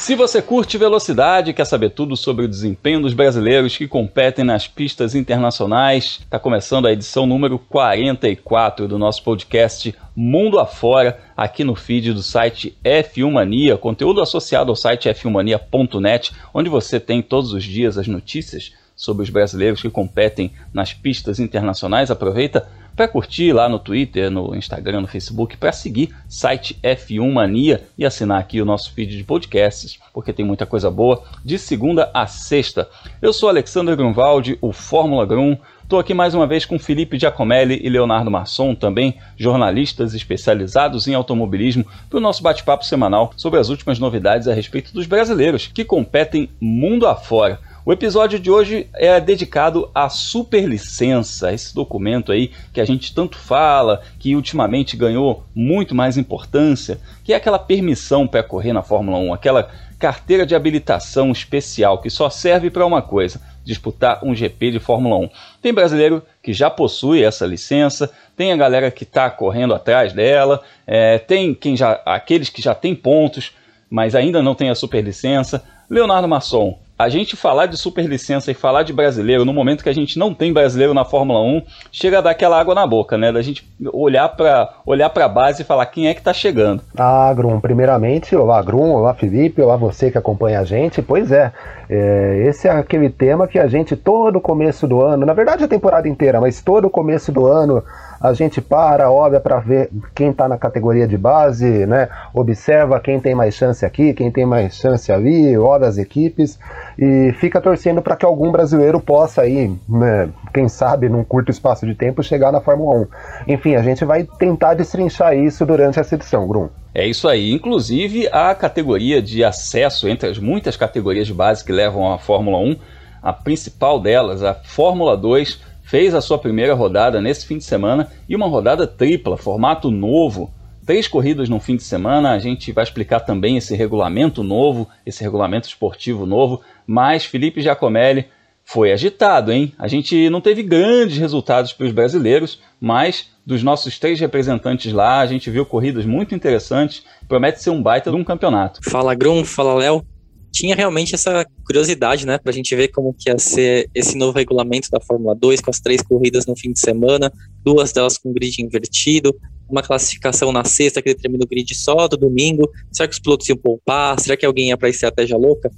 Se você curte velocidade e quer saber tudo sobre o desempenho dos brasileiros que competem nas pistas internacionais, está começando a edição número 44 do nosso podcast Mundo Afora, aqui no feed do site F1 Mania, conteúdo associado ao site f1mania.net, onde você tem todos os dias as notícias sobre os brasileiros que competem nas pistas internacionais. Aproveita para curtir lá no Twitter, no Instagram, no Facebook, para seguir site F1 Mania e assinar aqui o nosso feed de podcasts, porque tem muita coisa boa de segunda a sexta. Eu sou Alexander Grunwald, o Fórmula Grum. Estou aqui mais uma vez com Felipe Giacomelli e Leonardo Masson, também jornalistas especializados em automobilismo, para o nosso bate-papo semanal sobre as últimas novidades a respeito dos brasileiros que competem mundo afora. O episódio de hoje é dedicado à superlicença, esse documento aí que a gente tanto fala, que ultimamente ganhou muito mais importância, que é aquela permissão para correr na Fórmula 1, aquela carteira de habilitação especial que só serve para uma coisa: disputar um GP de Fórmula 1. Tem brasileiro que já possui essa licença, tem a galera que está correndo atrás dela, é, tem quem já, aqueles que já têm pontos, mas ainda não tem a superlicença. Leonardo Masson, a gente falar de superlicença e falar de brasileiro no momento que a gente não tem brasileiro na Fórmula 1, chega a dar aquela água na boca, né? Da gente olhar para olhar para a base e falar quem é que está chegando. Ah, Grum, primeiramente, olá Grum, olá Felipe, olá você que acompanha a gente. Pois é, é, esse é aquele tema que a gente todo começo do ano, na verdade a temporada inteira, mas todo começo do ano a gente para, olha para ver quem está na categoria de base, né? observa quem tem mais chance aqui, quem tem mais chance ali, olha as equipes e fica torcendo para que algum brasileiro possa aí, né, quem sabe, num curto espaço de tempo, chegar na Fórmula 1. Enfim, a gente vai tentar destrinchar isso durante essa edição, Grum. É isso aí. Inclusive, a categoria de acesso, entre as muitas categorias de base que levam à Fórmula 1, a principal delas, a Fórmula 2, fez a sua primeira rodada nesse fim de semana e uma rodada tripla, formato novo. Três corridas no fim de semana, a gente vai explicar também esse regulamento novo, esse regulamento esportivo novo, mas Felipe Giacomelli foi agitado, hein? A gente não teve grandes resultados para os brasileiros, mas dos nossos três representantes lá, a gente viu corridas muito interessantes, promete ser um baita de um campeonato. Fala Grum, fala Léo tinha realmente essa curiosidade, né, pra gente ver como que ia ser esse novo regulamento da Fórmula 2, com as três corridas no fim de semana, duas delas com grid invertido, uma classificação na sexta que determina o grid só do domingo, será que os pilotos iam poupar, será que alguém ia pra estratégia louca?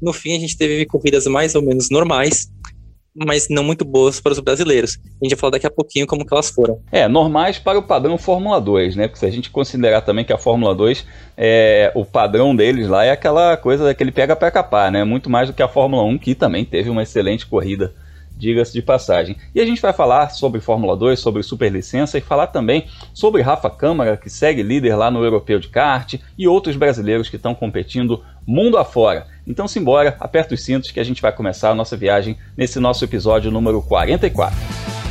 No fim, a gente teve corridas mais ou menos normais, mas não muito boas para os brasileiros. A gente vai falar daqui a pouquinho como que elas foram. É, normais para o padrão Fórmula 2, né? Porque se a gente considerar também que a Fórmula 2, é, o padrão deles lá é aquela coisa daquele pega para capar, né? Muito mais do que a Fórmula 1, que também teve uma excelente corrida diga-se de passagem. E a gente vai falar sobre Fórmula 2, sobre superlicença e falar também sobre Rafa Câmara, que segue líder lá no Europeu de Kart, e outros brasileiros que estão competindo mundo afora. Então simbora, aperta os cintos que a gente vai começar a nossa viagem nesse nosso episódio número 44.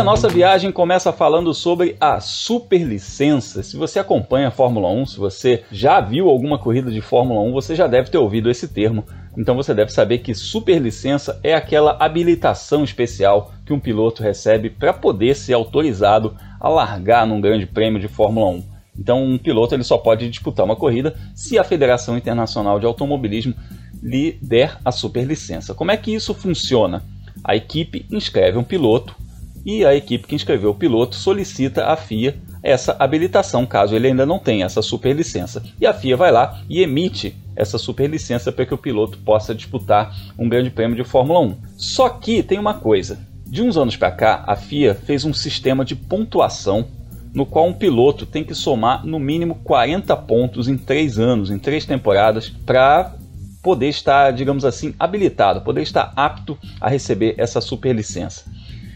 A nossa viagem começa falando sobre a superlicença. Se você acompanha a Fórmula 1, se você já viu alguma corrida de Fórmula 1, você já deve ter ouvido esse termo. Então você deve saber que superlicença é aquela habilitação especial que um piloto recebe para poder ser autorizado a largar num grande prêmio de Fórmula 1. Então um piloto ele só pode disputar uma corrida se a Federação Internacional de Automobilismo lhe der a superlicença. Como é que isso funciona? A equipe inscreve um piloto e a equipe que inscreveu o piloto solicita à FIA essa habilitação, caso ele ainda não tenha essa superlicença. E a FIA vai lá e emite essa superlicença para que o piloto possa disputar um grande prêmio de Fórmula 1. Só que tem uma coisa: de uns anos para cá, a FIA fez um sistema de pontuação no qual um piloto tem que somar no mínimo 40 pontos em três anos, em três temporadas, para poder estar, digamos assim, habilitado, poder estar apto a receber essa superlicença.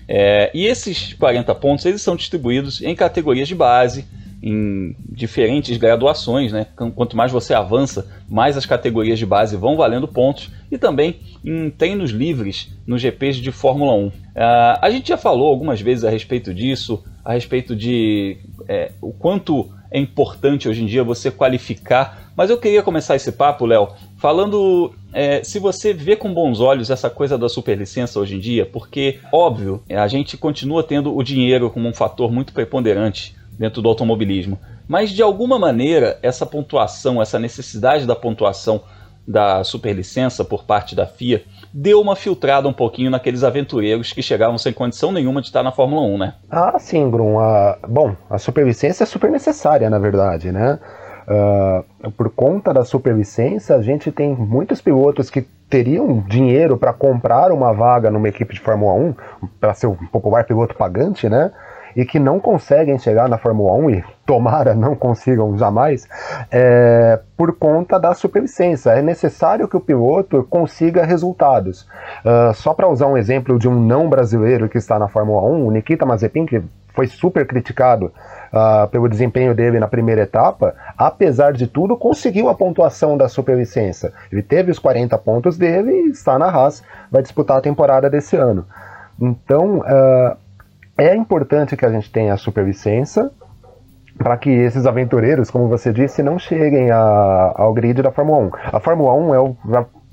É, e esses 40 pontos eles são distribuídos em categorias de base, em diferentes graduações, né? Quanto mais você avança, mais as categorias de base vão valendo pontos, e também em treinos livres nos GPs de Fórmula 1. Uh, ah, a gente já falou algumas vezes a respeito disso, a respeito de é, o quanto é importante hoje em dia você qualificar. Mas eu queria começar esse papo, Léo, falando é, se você vê com bons olhos essa coisa da superlicença hoje em dia, porque, óbvio, a gente continua tendo o dinheiro como um fator muito preponderante dentro do automobilismo. Mas de alguma maneira, essa pontuação, essa necessidade da pontuação da superlicença por parte da FIA deu uma filtrada um pouquinho naqueles aventureiros que chegavam sem condição nenhuma de estar na Fórmula 1, né? Ah, sim, Grum. A, bom, a superlicença é super necessária, na verdade, né? Uh, por conta da superlicença, a gente tem muitos pilotos que teriam dinheiro para comprar uma vaga numa equipe de Fórmula 1, para ser um popular piloto pagante, né? e que não conseguem chegar na Fórmula 1 e tomara não consigam jamais é, por conta da superlicença. É necessário que o piloto consiga resultados. Uh, só para usar um exemplo de um não brasileiro que está na Fórmula 1, o Nikita Mazepin, que foi super criticado uh, pelo desempenho dele na primeira etapa, apesar de tudo, conseguiu a pontuação da superlicença. Ele teve os 40 pontos dele e está na Haas, vai disputar a temporada desse ano. Então, uh, é importante que a gente tenha a superlicença para que esses aventureiros, como você disse, não cheguem a, ao grid da Fórmula 1. A Fórmula 1 é o,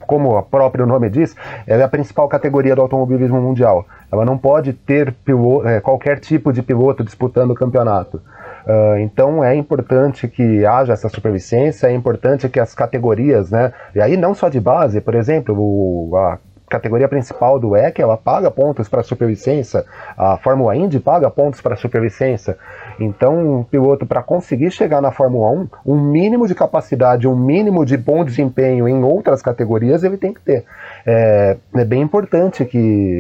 como o próprio nome diz, é a principal categoria do automobilismo mundial. Ela não pode ter piloto, é, qualquer tipo de piloto disputando o campeonato. Uh, então é importante que haja essa superlicença, é importante que as categorias, né? E aí não só de base, por exemplo, o, a categoria principal do EC, ela paga pontos para superlicença, a Fórmula Indy paga pontos para superlicença. Então, um piloto para conseguir chegar na Fórmula 1, um mínimo de capacidade, um mínimo de bom desempenho em outras categorias ele tem que ter. É, é bem importante que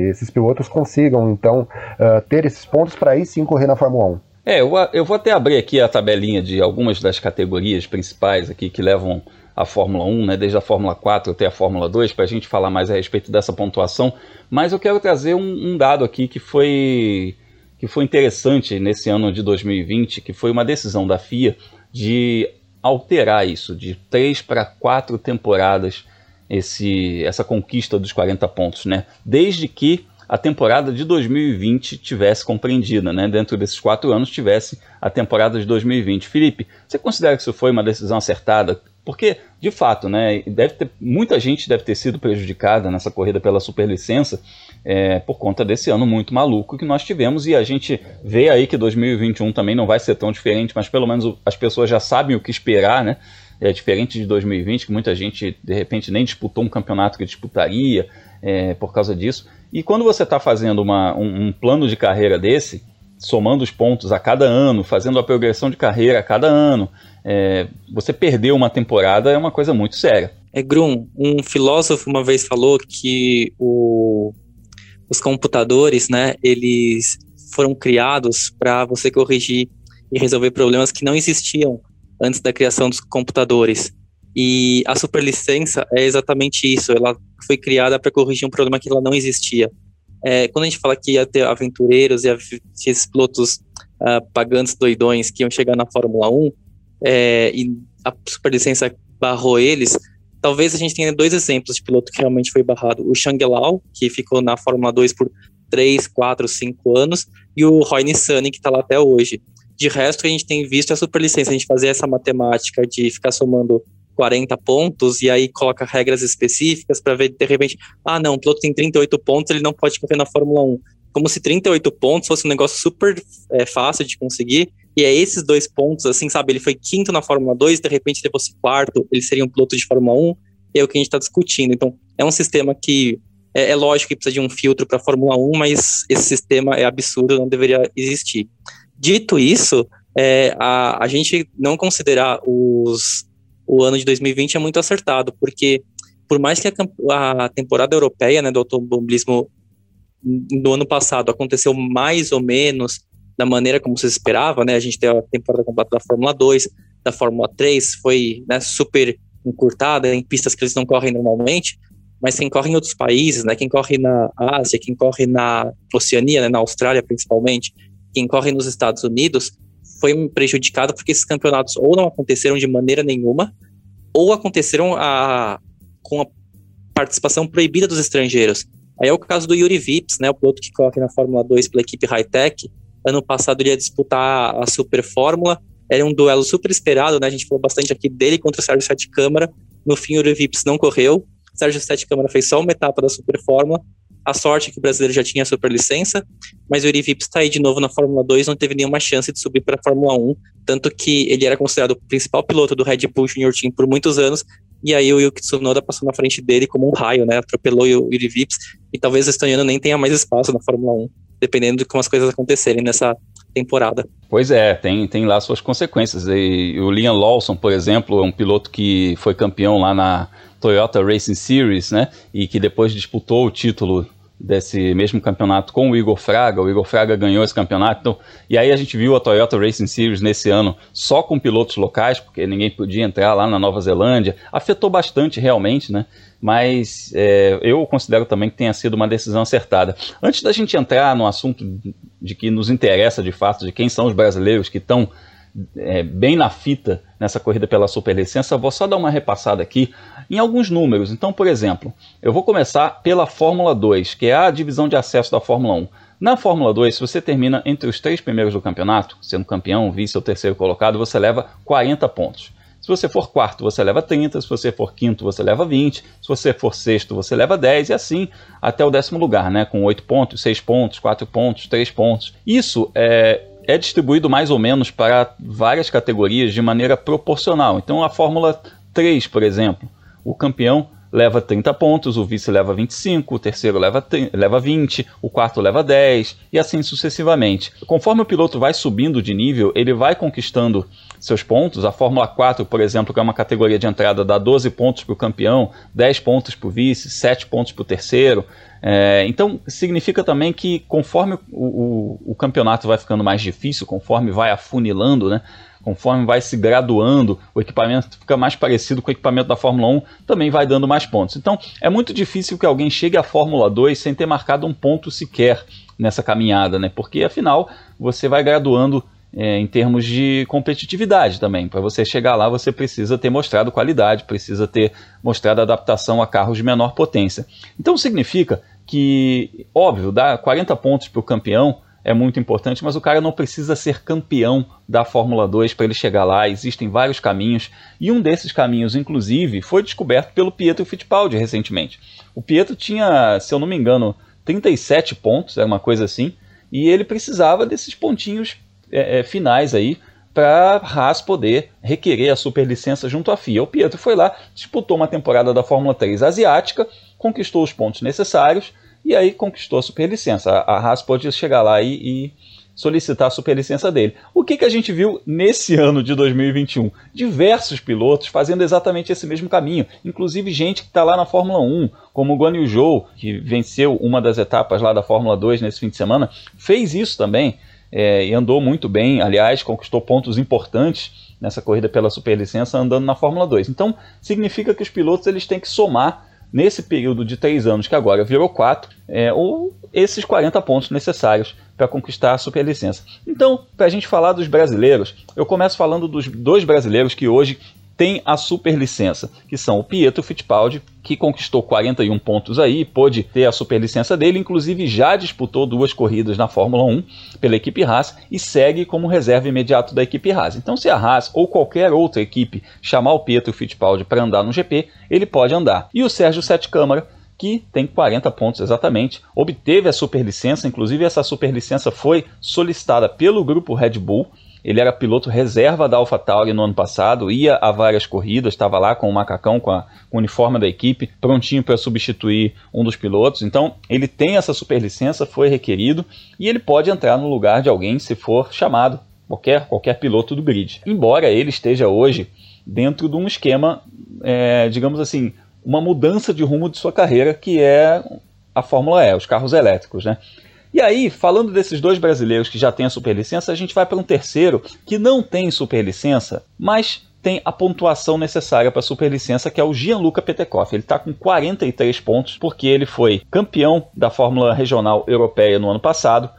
esses pilotos consigam, então, uh, ter esses pontos para aí sim correr na Fórmula 1. É, eu, eu vou até abrir aqui a tabelinha de algumas das categorias principais aqui que levam a Fórmula 1, né, desde a Fórmula 4 até a Fórmula 2, para a gente falar mais a respeito dessa pontuação. Mas eu quero trazer um, um, dado aqui que foi, que foi interessante nesse ano de 2020, que foi uma decisão da FIA de alterar isso, de três para quatro temporadas, esse, essa conquista dos 40 pontos, né? Desde que a temporada de 2020 tivesse compreendida, né? Dentro desses quatro anos tivesse a temporada de 2020. Felipe, você considera que isso foi uma decisão acertada? Porque, de fato, né, deve ter, muita gente deve ter sido prejudicada nessa corrida pela superlicença é, por conta desse ano muito maluco que nós tivemos e a gente vê aí que 2021 também não vai ser tão diferente, mas pelo menos as pessoas já sabem o que esperar, né? É diferente de 2020, que muita gente de repente nem disputou um campeonato que disputaria é, por causa disso. E quando você está fazendo uma, um, um plano de carreira desse, somando os pontos a cada ano, fazendo a progressão de carreira a cada ano, é, você perder uma temporada é uma coisa muito séria. É, Grum, um filósofo uma vez falou que o, os computadores, né, eles foram criados para você corrigir e resolver problemas que não existiam antes da criação dos computadores. E a superlicença é exatamente isso, ela foi criada para corrigir um problema que ela não existia. É, quando a gente fala que ia ter aventureiros e esses pilotos uh, pagantes doidões que iam chegar na Fórmula 1, é, e a superlicença barrou eles, talvez a gente tenha dois exemplos de piloto que realmente foi barrado. O Shang Lao, que ficou na Fórmula 2 por 3, 4, 5 anos, e o Roy Nissany, que está lá até hoje. De resto, a gente tem visto a superlicença, a gente fazer essa matemática de ficar somando 40 pontos e aí coloca regras específicas para ver, de repente, ah, não, o piloto tem 38 pontos, ele não pode correr na Fórmula 1. Como se 38 pontos fosse um negócio super é, fácil de conseguir e é esses dois pontos, assim, sabe? Ele foi quinto na Fórmula 2, de repente ele fosse quarto, ele seria um piloto de Fórmula 1, e é o que a gente está discutindo. Então, é um sistema que é, é lógico que precisa de um filtro para a Fórmula 1, mas esse sistema é absurdo, não deveria existir. Dito isso, é, a, a gente não considerar os, o ano de 2020 é muito acertado, porque por mais que a, a temporada europeia né, do automobilismo do ano passado aconteceu mais ou menos da maneira como se esperava, né? A gente teve a temporada completa da Fórmula 2, da Fórmula 3, foi né, super encurtada em pistas que eles não correm normalmente, mas quem corre em outros países, né? Quem corre na Ásia, quem corre na Oceania, né, na Austrália principalmente, quem corre nos Estados Unidos, foi prejudicado porque esses campeonatos ou não aconteceram de maneira nenhuma, ou aconteceram a, com a participação proibida dos estrangeiros. Aí é o caso do Yuri Vips, né, o piloto que corre na Fórmula 2 pela equipe Hightech. Ano passado ele ia disputar a Super Fórmula, era um duelo super esperado, né? A gente falou bastante aqui dele contra o Sérgio Sete Câmara. No fim, o Vips não correu. O Sérgio Sete Câmara fez só uma etapa da Super Fórmula. A sorte é que o brasileiro já tinha a superlicença, mas o Yuri Vips está aí de novo na Fórmula 2, não teve nenhuma chance de subir para a Fórmula 1, tanto que ele era considerado o principal piloto do Red Bull Junior Team por muitos anos, e aí o Yuki Tsunoda passou na frente dele como um raio, né? Atropelou o Yuri Vips, e talvez o estoniano nem tenha mais espaço na Fórmula 1, dependendo de como as coisas acontecerem nessa temporada. Pois é, tem, tem lá suas consequências. E o Liam Lawson, por exemplo, é um piloto que foi campeão lá na Toyota Racing Series, né? E que depois disputou o título desse mesmo campeonato com o Igor Fraga. O Igor Fraga ganhou esse campeonato. Então, e aí a gente viu a Toyota Racing Series nesse ano só com pilotos locais, porque ninguém podia entrar lá na Nova Zelândia. Afetou bastante realmente, né? Mas é, eu considero também que tenha sido uma decisão acertada. Antes da gente entrar no assunto de que nos interessa de fato, de quem são os brasileiros que estão é, bem na fita nessa corrida pela superlicença, vou só dar uma repassada aqui em alguns números. Então, por exemplo, eu vou começar pela Fórmula 2, que é a divisão de acesso da Fórmula 1. Na Fórmula 2, se você termina entre os três primeiros do campeonato, sendo campeão, vice ou terceiro colocado, você leva 40 pontos. Se você for quarto, você leva 30, se você for quinto, você leva 20, se você for sexto, você leva 10 e assim até o décimo lugar, né? Com 8 pontos, 6 pontos, 4 pontos, 3 pontos. Isso é, é distribuído mais ou menos para várias categorias de maneira proporcional. Então, a Fórmula 3, por exemplo, o campeão leva 30 pontos, o vice leva 25, o terceiro leva, leva 20, o quarto leva 10 e assim sucessivamente. Conforme o piloto vai subindo de nível, ele vai conquistando seus pontos. A Fórmula 4, por exemplo, que é uma categoria de entrada, dá 12 pontos para o campeão, 10 pontos para o vice, 7 pontos para o terceiro. É, então, significa também que conforme o, o, o, campeonato vai ficando mais difícil, conforme vai afunilando, né, conforme vai se graduando, o equipamento fica mais parecido com o equipamento da Fórmula 1, também vai dando mais pontos. Então, é muito difícil que alguém chegue à Fórmula 2 sem ter marcado um ponto sequer nessa caminhada, né, porque afinal você vai graduando é, em termos de competitividade também. Para você chegar lá, você precisa ter mostrado qualidade, precisa ter mostrado adaptação a carros de menor potência. Então significa que, óbvio, dar 40 pontos para o campeão é muito importante, mas o cara não precisa ser campeão da Fórmula 2 para ele chegar lá. Existem vários caminhos, e um desses caminhos, inclusive, foi descoberto pelo Pietro Fittipaldi recentemente. O Pietro tinha, se eu não me engano, 37 pontos, era uma coisa assim, e ele precisava desses pontinhos é, é, finais aí para Haas poder requerer a superlicença junto à FIA. O Pietro foi lá, disputou uma temporada da Fórmula 3 asiática, conquistou os pontos necessários e aí conquistou a superlicença. A, Haas pode chegar lá e, e solicitar a superlicença dele. O que, que a gente viu nesse ano de 2021? Diversos pilotos fazendo exatamente esse mesmo caminho, inclusive gente que está lá na Fórmula 1, como o Guan Yu Zhou, que venceu uma das etapas lá da Fórmula 2 nesse fim de semana, fez isso também é, e andou muito bem, aliás, conquistou pontos importantes nessa corrida pela superlicença andando na Fórmula 2. Então, significa que os pilotos eles têm que somar nesse período de três anos, que agora virou quatro, é, ou esses 40 pontos necessários para conquistar a superlicença. Então, para a gente falar dos brasileiros, eu começo falando dos dois brasileiros que hoje tem a superlicença, que são o Pietro Fittipaldi, que conquistou 41 pontos aí, pôde ter a superlicença dele, inclusive já disputou duas corridas na Fórmula 1 pela equipe Haas e segue como reserva imediato da equipe Haas. Então, se a Haas ou qualquer outra equipe chamar o Pietro Fittipaldi para andar no GP, ele pode andar. E o Sérgio Sete Câmara que tem 40 pontos exatamente, obteve a superlicença, inclusive essa superlicença foi solicitada pelo grupo Red Bull ele era piloto reserva da AlphaTauri no ano passado, ia a várias corridas, estava lá com o macacão, com, a, com o uniforme da equipe, prontinho para substituir um dos pilotos. Então, ele tem essa superlicença, foi requerido, e ele pode entrar no lugar de alguém se for chamado, qualquer, qualquer piloto do grid. Embora ele esteja hoje dentro de um esquema, é, digamos assim, uma mudança de rumo de sua carreira, que é a Fórmula E, os carros elétricos, né? E aí, falando desses dois brasileiros que já têm a superlicença, a gente vai para um terceiro que não tem superlicença, mas tem a pontuação necessária para a superlicença, que é o Gianluca Petekoff. Ele está com 43 pontos, porque ele foi campeão da Fórmula Regional Europeia no ano passado,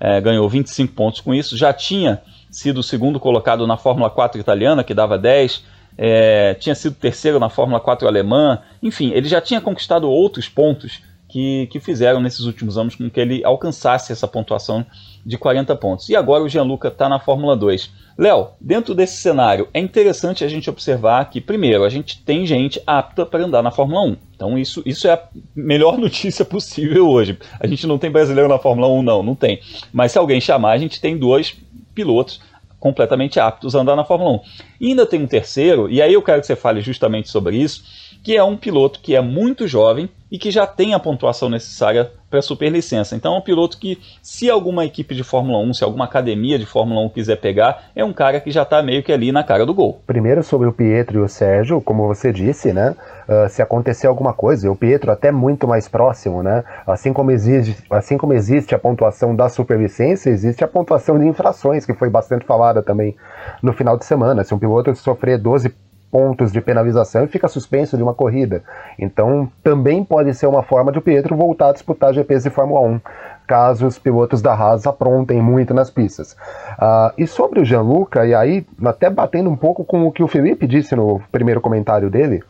é, ganhou 25 pontos com isso, já tinha sido o segundo colocado na Fórmula 4 italiana, que dava 10, é, tinha sido terceiro na Fórmula 4 alemã, enfim, ele já tinha conquistado outros pontos que, que fizeram nesses últimos anos com que ele alcançasse essa pontuação de 40 pontos. E agora o Gianluca está na Fórmula 2. Léo, dentro desse cenário, é interessante a gente observar que, primeiro, a gente tem gente apta para andar na Fórmula 1. Então, isso, isso é a melhor notícia possível hoje. A gente não tem brasileiro na Fórmula 1, não, não tem. Mas se alguém chamar, a gente tem dois pilotos completamente aptos a andar na Fórmula 1. E ainda tem um terceiro, e aí eu quero que você fale justamente sobre isso, que é um piloto que é muito jovem e que já tem a pontuação necessária para a superlicença. Então é um piloto que, se alguma equipe de Fórmula 1, se alguma academia de Fórmula 1 quiser pegar, é um cara que já está meio que ali na cara do gol. Primeiro sobre o Pietro e o Sérgio, como você disse, né? Uh, se acontecer alguma coisa, o Pietro até muito mais próximo, né? Assim como existe, assim como existe a pontuação da superlicença, existe a pontuação de infrações, que foi bastante falada também no final de semana. Se um piloto sofrer 12 pontos de penalização e fica suspenso de uma corrida. Então, também pode ser uma forma de o Pietro voltar a disputar GPs de Fórmula 1, caso os pilotos da Haas aprontem muito nas pistas. Uh, e sobre o Gianluca, e aí até batendo um pouco com o que o Felipe disse no primeiro comentário dele,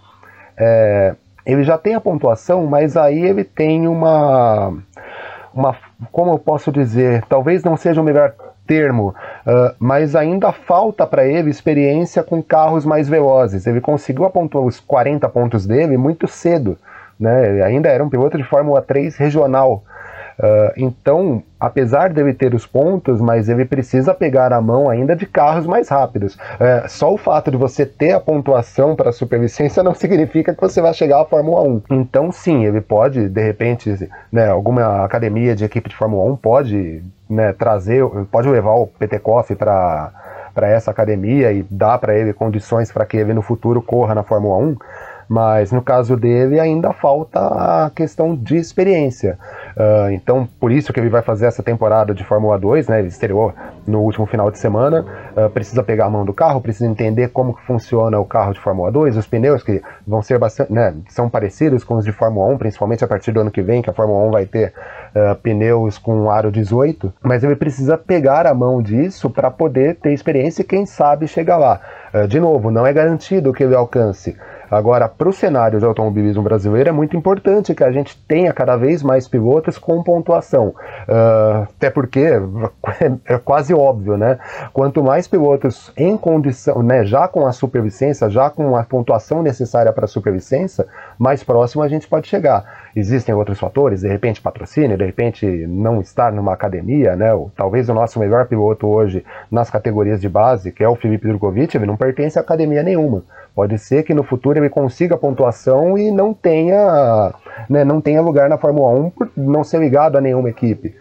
é, ele já tem a pontuação, mas aí ele tem uma, uma, como eu posso dizer, talvez não seja o melhor termo, uh, mas ainda falta para ele experiência com carros mais velozes. Ele conseguiu apontar os 40 pontos dele muito cedo, né? Ele ainda era um piloto de Fórmula 3 regional. Uh, então, apesar dele ter os pontos, mas ele precisa pegar a mão ainda de carros mais rápidos. Uh, só o fato de você ter a pontuação para a superlicença não significa que você vai chegar à Fórmula 1. Então, sim, ele pode, de repente, né, alguma academia de equipe de Fórmula 1 pode né, trazer, pode levar o Petekoff para para essa academia e dar para ele condições para que ele no futuro corra na Fórmula 1, mas no caso dele ainda falta a questão de experiência. Uh, então, por isso que ele vai fazer essa temporada de Fórmula 2, né? Ele estreou no último final de semana. Uh, precisa pegar a mão do carro, precisa entender como que funciona o carro de Fórmula 2, os pneus que vão ser bastante, né? São parecidos com os de Fórmula 1, principalmente a partir do ano que vem, que a Fórmula 1 vai ter uh, pneus com aro 18. Mas ele precisa pegar a mão disso para poder ter experiência e, quem sabe, chegar lá. de novo, não é garantido que ele alcance. Agora, para o cenário de automobilismo brasileiro, é muito importante que a gente tenha cada vez mais pilotos com pontuação. Uh, até porque é, quase óbvio, né? Quanto mais pilotos em condição, né, já com a superlicença, já com a pontuação necessária para a superlicença, mais próximo a gente pode chegar. Existem outros fatores, de repente patrocínio, de repente não estar numa academia, né? Talvez o nosso melhor piloto hoje nas categorias de base, que é o Felipe Drogovic, ele não pertence a academia nenhuma. Pode ser que no futuro ele consiga pontuação e não tenha, né, não tenha lugar na Fórmula 1 por não ser ligado a nenhuma equipe.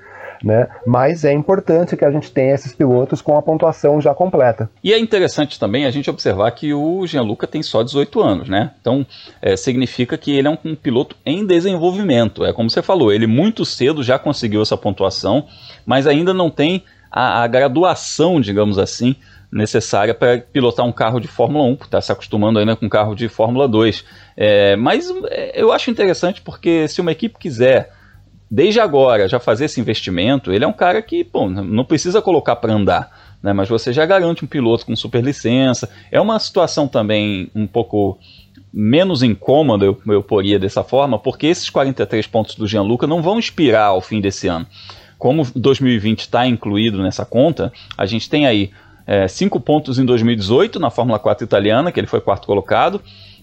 Né? Mas é importante que a gente tenha esses pilotos com a pontuação já completa. E é interessante também a gente observar que o Gianluca tem só 18 anos, né? Então é, significa que ele é um, um, piloto em desenvolvimento. É como você falou, ele muito cedo já conseguiu essa pontuação, mas ainda não tem a, a graduação, digamos assim, necessária para pilotar um carro de Fórmula 1, está se acostumando ainda com um carro de Fórmula 2. É, mas é, eu acho interessante porque se uma equipe quiser, desde agora, já fazer esse investimento, ele é um cara que bom, não precisa colocar para andar. Né, mas você já garante um piloto com superlicença. É uma situação também um pouco menos incômoda, eu, eu poria dessa forma, porque esses 43 pontos do Gianluca não vão expirar ao fim desse ano. Como 2020 está incluído nessa conta, a gente tem aí é, 5 pontos em 2018 na Fórmula 4 italiana, que ele foi quarto colocado,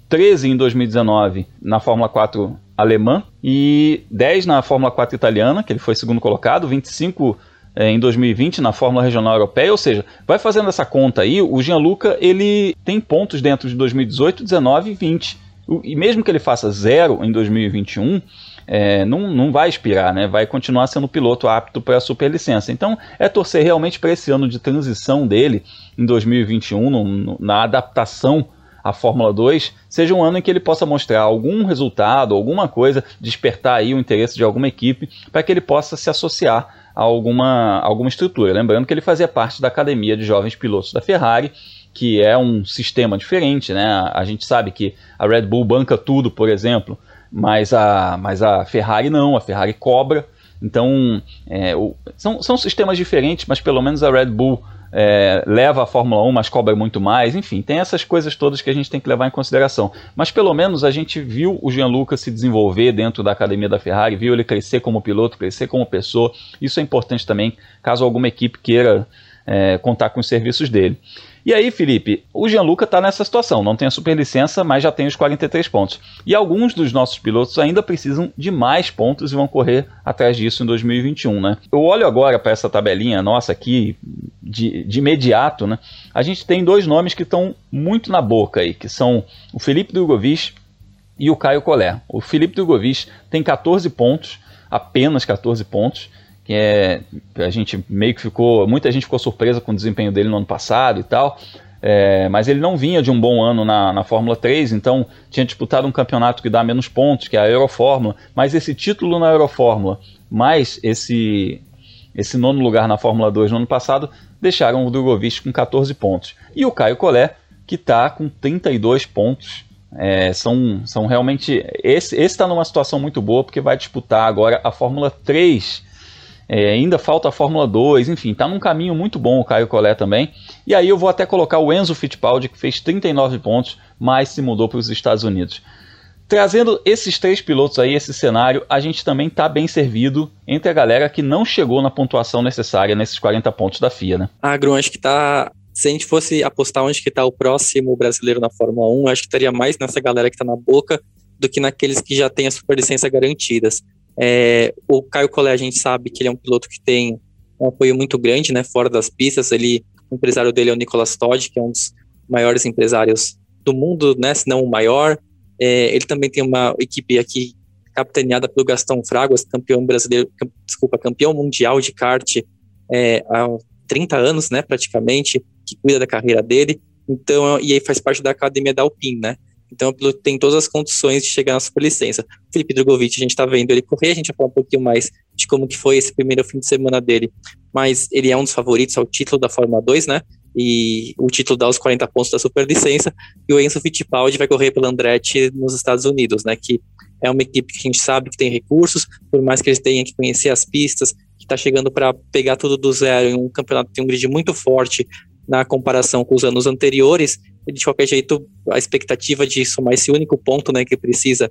13 em 2019 na Fórmula 4 alemã e 10 na Fórmula 4 italiana, que ele foi segundo colocado, 25 é, em 2020 na Fórmula Regional Europeia, ou seja, vai fazendo essa conta aí, o Gianluca ele tem pontos dentro de 2018, 19 e 20. E mesmo que ele faça zero em 2021, é, não, não vai expirar, né? vai continuar sendo piloto apto para a superlicença. Então é torcer realmente para esse ano de transição dele em 2021, no, no, na adaptação à Fórmula 2, seja um ano em que ele possa mostrar algum resultado, alguma coisa, despertar aí o interesse de alguma equipe para que ele possa se associar a alguma, alguma estrutura. Lembrando que ele fazia parte da academia de jovens pilotos da Ferrari que é um sistema diferente, né? A gente sabe que a Red Bull banca tudo, por exemplo, mas a, mas a Ferrari não, a Ferrari cobra. Então, é, o, são, são sistemas diferentes, mas pelo menos a Red Bull é, leva a Fórmula 1, mas cobra muito mais. Enfim, tem essas coisas todas que a gente tem que levar em consideração. Mas pelo menos a gente viu o Gianluca se desenvolver dentro da academia da Ferrari, viu ele crescer como piloto, crescer como pessoa. Isso é importante também, caso alguma equipe queira é, contar com os serviços dele. E aí, Felipe, o Gianluca está nessa situação, não tem a superlicença, mas já tem os 43 pontos. E alguns dos nossos pilotos ainda precisam de mais pontos e vão correr atrás disso em 2021, né? Eu olho agora para essa tabelinha nossa aqui, de, de imediato, né? A gente tem dois nomes que estão muito na boca aí, que são o Felipe Drogovic e o Caio Collet. O Felipe Drogovic tem 14 pontos, apenas 14 pontos, que é a gente meio que ficou, muita gente ficou surpresa com o desempenho dele no ano passado e tal. É, mas ele não vinha de um bom ano na, na Fórmula 3, então tinha disputado um campeonato que dá menos pontos, que é a Eurofórmula, mas esse título na Eurofórmula, mais esse, esse nono lugar na Fórmula 2 no ano passado, deixaram o Drogovic com 14 pontos. E o Caio Collet, que está com 32 pontos. É, são, são realmente. Esse está numa situação muito boa, porque vai disputar agora a Fórmula 3 é, ainda falta a Fórmula 2, enfim, está num caminho muito bom o Caio Collet também. E aí eu vou até colocar o Enzo Fittipaldi, que fez 39 pontos, mas se mudou para os Estados Unidos. Trazendo esses três pilotos aí, esse cenário, a gente também está bem servido entre a galera que não chegou na pontuação necessária nesses 40 pontos da FIA, né? Ah, Grum, acho que tá. Se a gente fosse apostar onde que tá o próximo brasileiro na Fórmula 1, acho que estaria mais nessa galera que está na boca do que naqueles que já têm a superlicença garantidas. É, o Caio Collet, a gente sabe que ele é um piloto que tem um apoio muito grande, né, fora das pistas. Ele, o empresário dele é o Nicolas Todd, que é um dos maiores empresários do mundo, né, se não o maior. É, ele também tem uma equipe aqui capitaneada pelo Gastão Fraguas, campeão brasileiro, desculpa, campeão mundial de kart é, há 30 anos, né, praticamente, que cuida da carreira dele. Então, e aí faz parte da academia da Alpine, né? Então o piloto tem todas as condições de chegar na superlicença. Felipe Drogovic, a gente está vendo ele correr, a gente vai falar um pouquinho mais de como que foi esse primeiro fim de semana dele. Mas ele é um dos favoritos ao título da Fórmula 2, né? E o título dá os 40 pontos da superlicença. E o Enzo Fittipaldi vai correr pela Andretti nos Estados Unidos, né? Que é uma equipe que a gente sabe que tem recursos, por mais que eles tenham que conhecer as pistas, que está chegando para pegar tudo do zero em um campeonato que tem um grid muito forte na comparação com os anos anteriores, de qualquer jeito, a expectativa de somar esse único ponto né, que precisa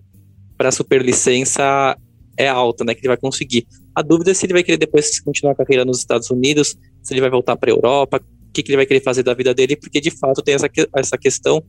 para a superlicença é alta, né, que ele vai conseguir. A dúvida é se ele vai querer depois continuar a carreira nos Estados Unidos, se ele vai voltar para a Europa, o que, que, ele vai querer fazer da vida dele, porque de fato tem essa, essa questão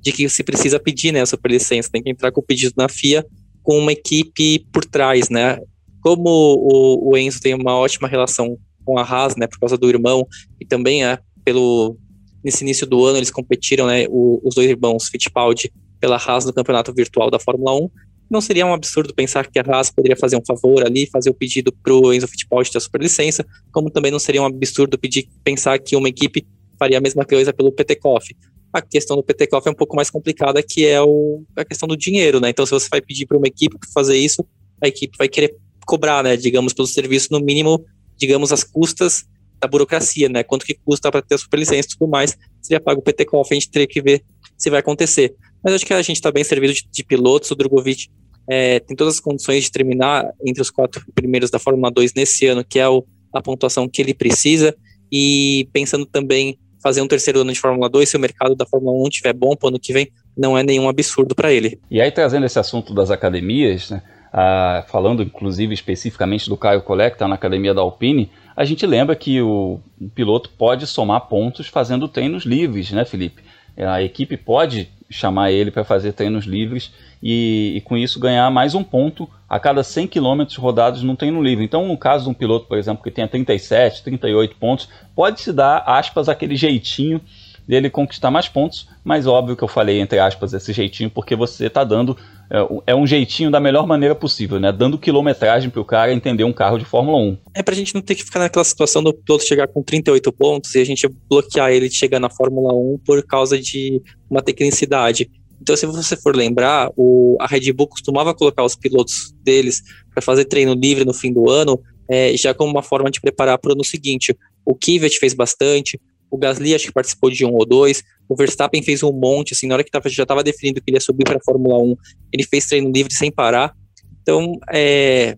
de que se precisa pedir né, a superlicença, tem que entrar com o pedido na FIA com uma equipe por trás, né? Como o, o Enzo tem uma ótima relação com a Haas, né, por causa do irmão, e também é pelo nesse início do ano eles competiram, né, o, os dois irmãos Fittipaldi pela Haas no campeonato virtual da Fórmula 1. Não seria um absurdo pensar que a Haas poderia fazer um favor ali, fazer o pedido para o Enzo Fittipaldi ter a superlicença, como também não seria um absurdo pedir, pensar que uma equipe faria a mesma coisa pelo Petekoff. A questão do Petekoff é um pouco mais complicada, que é o, a questão do dinheiro, né? Então, se você vai pedir para uma equipe fazer isso, a equipe vai querer cobrar, né? Digamos, pelo serviço, no mínimo, digamos, as custas da burocracia, né? Quanto que custa para ter a superlicença e tudo mais. Seria pago o PTCOF, a gente teria que ver se vai acontecer. Mas acho que a gente está bem servido de, de, pilotos. O Drogovic é, tem todas as condições de terminar entre os quatro primeiros da Fórmula 2 nesse ano, que é o, a pontuação que ele precisa. E pensando também fazer um terceiro ano de Fórmula 2, se o mercado da Fórmula 1 estiver bom para o ano que vem, não é nenhum absurdo para ele. E aí, trazendo esse assunto das academias, né, ah, falando inclusive especificamente do Caio Collet, está na academia da Alpine, a gente lembra que o piloto pode somar pontos fazendo treinos livres, né, Felipe? A equipe pode chamar ele para fazer treinos livres e, e, com isso ganhar mais um ponto a cada 100 km rodados num treino livre. Então, no caso de um piloto, por exemplo, que tenha 37, 38 pontos, pode se dar, aspas, aquele jeitinho dele conquistar mais pontos, mas óbvio que eu falei entre aspas esse jeitinho porque você está dando é, é, um jeitinho da melhor maneira possível, né? Dando quilometragem para o cara entender um carro de Fórmula 1. É para a gente não ter que ficar naquela situação do piloto chegar com 38 pontos e a gente bloquear ele de chegar na Fórmula 1 por causa de uma tecnicidade. Então, se você for lembrar, o, a Red Bull costumava colocar os pilotos deles para fazer treino livre no fim do ano, é, já como uma forma de preparar para o ano seguinte. O Kivet fez bastante, o Gasly acho que participou de um ou dois. O Verstappen fez um monte, assim, na hora que tava, já estava definido que ele ia subir para a Fórmula 1, ele fez treino livre sem parar. Então, é,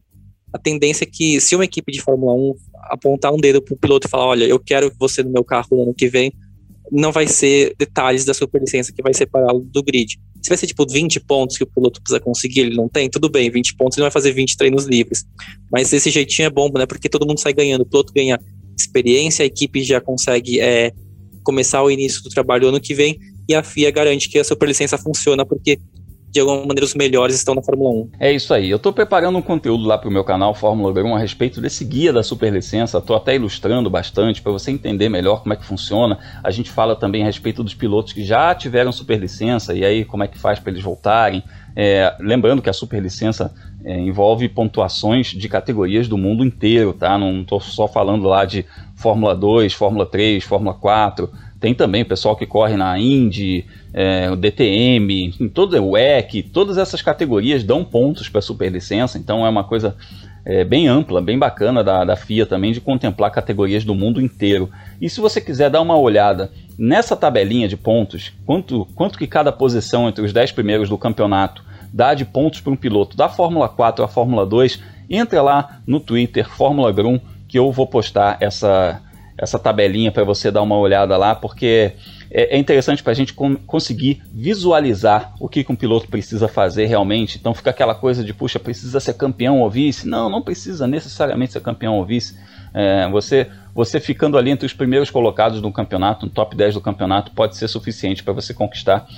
a tendência é que se uma equipe de Fórmula 1 apontar um dedo para o piloto e falar, olha, eu quero você no meu carro no ano que vem, não vai ser detalhes da superlicença que vai separá-lo do grid. Se vai ser tipo 20 pontos que o piloto precisa conseguir, ele não tem, tudo bem, 20 pontos ele vai fazer 20 treinos livres. Mas esse jeitinho é bom, né? Porque todo mundo sai ganhando. O piloto ganha experiência, a equipe já consegue é, começar o início do trabalho ano que vem e a FIA garante que a superlicença funciona porque de alguma maneira os melhores estão na Fórmula 1. É isso aí. Eu estou preparando um conteúdo lá para o meu canal Fórmula 1 a respeito desse guia da superlicença. Estou até ilustrando bastante para você entender melhor como é que funciona. A gente fala também a respeito dos pilotos que já tiveram superlicença e aí como é que faz para eles voltarem. É, lembrando que a superlicença é, envolve pontuações de categorias do mundo inteiro, tá? Não estou só falando lá de Fórmula 2, Fórmula 3, Fórmula 4. Tem também o pessoal que corre na Indy, é, o DTM, em todo o WEC, todas essas categorias dão pontos para superlicença, então é uma coisa é, bem ampla, bem bacana da, da FIA também de contemplar categorias do mundo inteiro. E se você quiser dar uma olhada nessa tabelinha de pontos, quanto, quanto que cada posição entre os 10 primeiros do campeonato dá de pontos para um piloto da Fórmula 4 à Fórmula 2, entre lá no Twitter Fórmula Grum que eu vou postar essa, essa tabelinha para você dar uma olhada lá, porque é, é interessante para a gente conseguir visualizar o que, que um piloto precisa fazer realmente. Então fica aquela coisa de, puxa, precisa ser campeão ou vice? Não, não precisa necessariamente ser campeão ou vice. É, você, você ficando ali entre os primeiros colocados no campeonato, no top 10 do campeonato, pode ser suficiente para você conquistar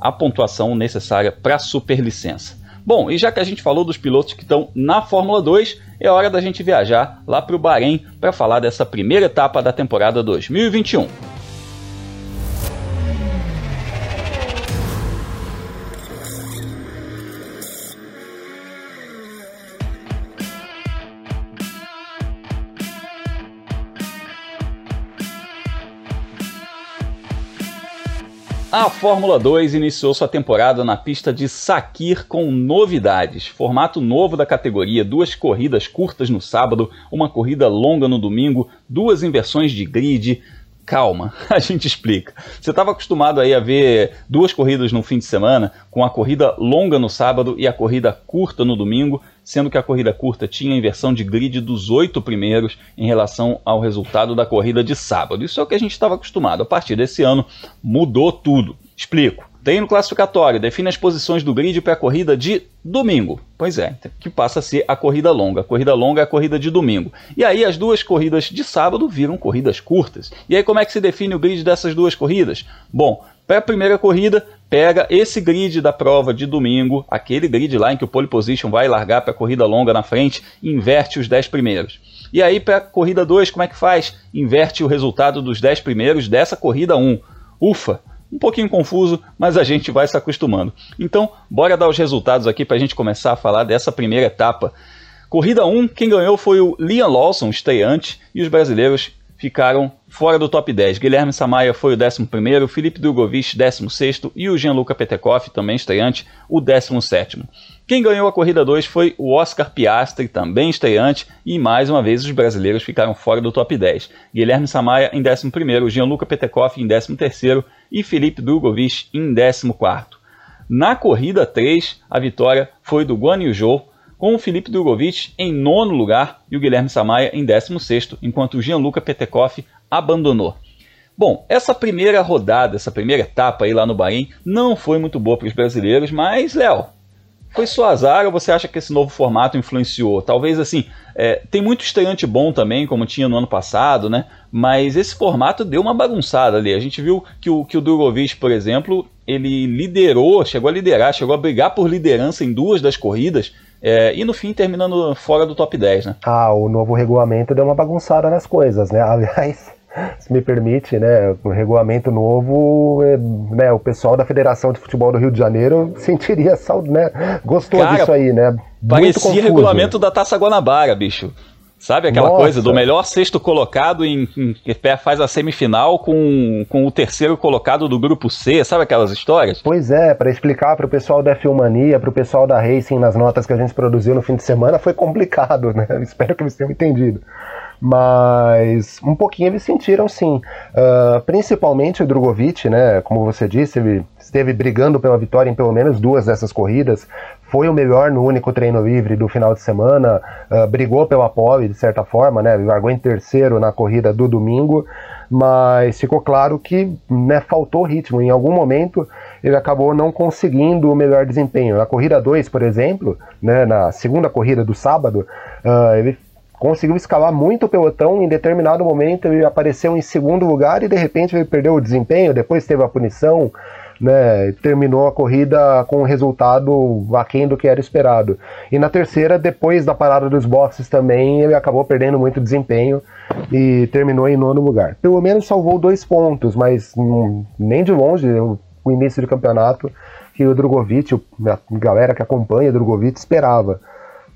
a pontuação necessária para a superlicença. Bom, e já que a gente falou dos pilotos que estão na Fórmula 2, é hora da gente viajar lá para o Bahrein para falar dessa primeira etapa da temporada 2021. A Fórmula 2 iniciou sua temporada na pista de Sakir com novidades. Formato novo da categoria, duas corridas curtas no sábado, uma corrida longa no domingo, duas inversões de grid. Calma, a gente explica. Você estava acostumado aí a ver duas corridas no fim de semana, com a corrida longa no sábado e a corrida curta no domingo sendo que a corrida curta tinha inversão de grid dos oito primeiros em relação ao resultado da corrida de sábado. Isso é o que a gente estava acostumado. A partir desse ano, mudou tudo. Explico. Treino classificatório define as posições do grid para a corrida de domingo. Pois é, que passa a ser a corrida longa. A corrida longa é a corrida de domingo. E aí as duas corridas de sábado viram corridas curtas. E aí como é que se define o grid dessas duas corridas? Bom, para a primeira corrida, pega esse grid da prova de domingo, aquele grid lá em que o pole position vai largar para a corrida longa na frente, inverte os 10 primeiros. E aí para a corrida 2, como é que faz? Inverte o resultado dos 10 primeiros dessa corrida 1. Ufa, um pouquinho confuso, mas a gente vai se acostumando. Então, bora dar os resultados aqui para a gente começar a falar dessa primeira etapa. Corrida 1, quem ganhou foi o Liam Lawson, estreante, e os brasileiros ficaram fora do top 10. Guilherme Samaia foi o 11, Felipe Drogovic, 16 e o Gianluca Petekoff, também estreante, o 17. Quem ganhou a corrida 2 foi o Oscar Piastri, também estreante, e mais uma vez os brasileiros ficaram fora do top 10. Guilherme Samaia em 11, Gianluca Petekoff em 13 e Felipe Drogovic em 14. Na corrida 3, a vitória foi do Guan Yu Zhou, com o Felipe Drogovic em nono lugar e o Guilherme Samaia em décimo sexto, enquanto o Gianluca Petekoff abandonou. Bom, essa primeira rodada, essa primeira etapa aí lá no Bahrein não foi muito boa para os brasileiros, mas, Léo, foi só azar ou você acha que esse novo formato influenciou? Talvez assim, é, tem muito estreante bom também, como tinha no ano passado, né? Mas esse formato deu uma bagunçada ali. A gente viu que o, que o Drogovic, por exemplo, ele liderou, chegou a liderar, chegou a brigar por liderança em duas das corridas é, e no fim terminando fora do top 10, né? Ah, o novo regulamento deu uma bagunçada nas coisas, né? Aliás, se me permite, né, o regulamento novo, é, né, o pessoal da Federação de Futebol do Rio de Janeiro sentiria saudade, né? Gostou Cara, disso aí, né? Muito parecia confuso. regulamento da Taça Guanabara, bicho. Sabe aquela Nossa. coisa do melhor sexto colocado em, em que faz a semifinal com, com o terceiro colocado do grupo C, sabe aquelas histórias? Pois é, para explicar para o pessoal da Filmania, para o pessoal da Racing nas notas que a gente produziu no fim de semana, foi complicado, né? Espero que eles tenham entendido. Mas um pouquinho eles sentiram sim. Uh, principalmente o Drogovic, né? Como você disse, ele esteve brigando pela vitória em pelo menos duas dessas corridas. Foi o melhor no único treino livre do final de semana, uh, brigou pela pole de certa forma, né? Largou em terceiro na corrida do domingo, mas ficou claro que né, faltou ritmo. Em algum momento ele acabou não conseguindo o melhor desempenho. Na corrida 2, por exemplo, né, na segunda corrida do sábado, uh, ele conseguiu escalar muito o pelotão. Em determinado momento ele apareceu em segundo lugar e de repente ele perdeu o desempenho. Depois teve a punição, né, terminou a corrida com um resultado aquém do que era esperado. E na terceira, depois da parada dos boxes também, ele acabou perdendo muito desempenho e terminou em nono lugar. Pelo menos salvou dois pontos, mas hum, nem de longe o início do campeonato que o Drogovic, a galera que acompanha o Drogovic, esperava.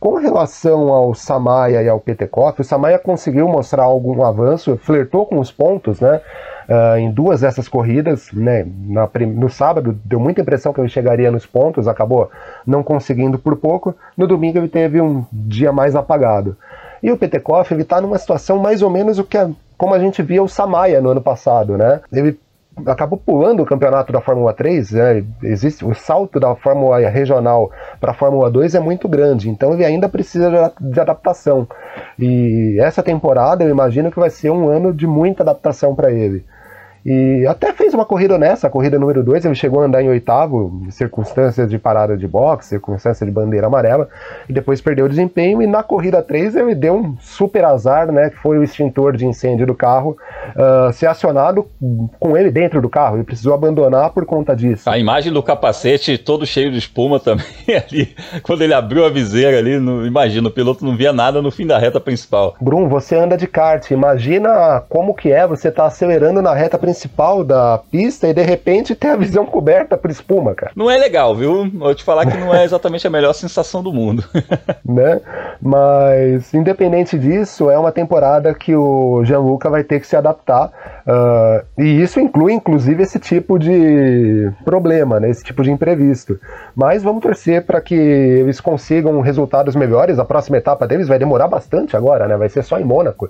Com relação ao Samaya e ao Petekoff, o Samaya conseguiu mostrar algum avanço, flertou com os pontos, né? Uh, em duas dessas corridas, né? Na, no sábado deu muita impressão que ele chegaria nos pontos, acabou não conseguindo por pouco. No domingo ele teve um dia mais apagado. E o Petekoff ele está numa situação mais ou menos o que a, como a gente via o Samaya no ano passado, né? Ele acabou pulando o campeonato da Fórmula 3, né? existe o salto da Fórmula regional para a Fórmula 2 é muito grande, então ele ainda precisa de adaptação. E essa temporada eu imagino que vai ser um ano de muita adaptação para ele. E até fez uma corrida nessa, a corrida número 2, ele chegou a andar em oitavo, em circunstâncias de parada de boxe, circunstâncias de bandeira amarela, e depois perdeu o desempenho, e na corrida 3 ele deu um super azar, né, que foi o extintor de incêndio do carro uh, ser acionado com ele dentro do carro, ele precisou abandonar por conta disso. A imagem do capacete todo cheio de espuma também ali, quando ele abriu a viseira ali, imagina, o piloto não via nada no fim da reta principal. Brum, você anda de kart, imagina como que é você tá acelerando na reta principal principal da pista e de repente ter a visão coberta por espuma, cara. Não é legal, viu? Vou te falar que não é exatamente a melhor sensação do mundo. né? Mas, independente disso, é uma temporada que o Gianluca vai ter que se adaptar. Uh, e isso inclui, inclusive, esse tipo de problema, né? esse tipo de imprevisto. Mas vamos torcer para que eles consigam resultados melhores. A próxima etapa deles vai demorar bastante agora, né? Vai ser só em Mônaco.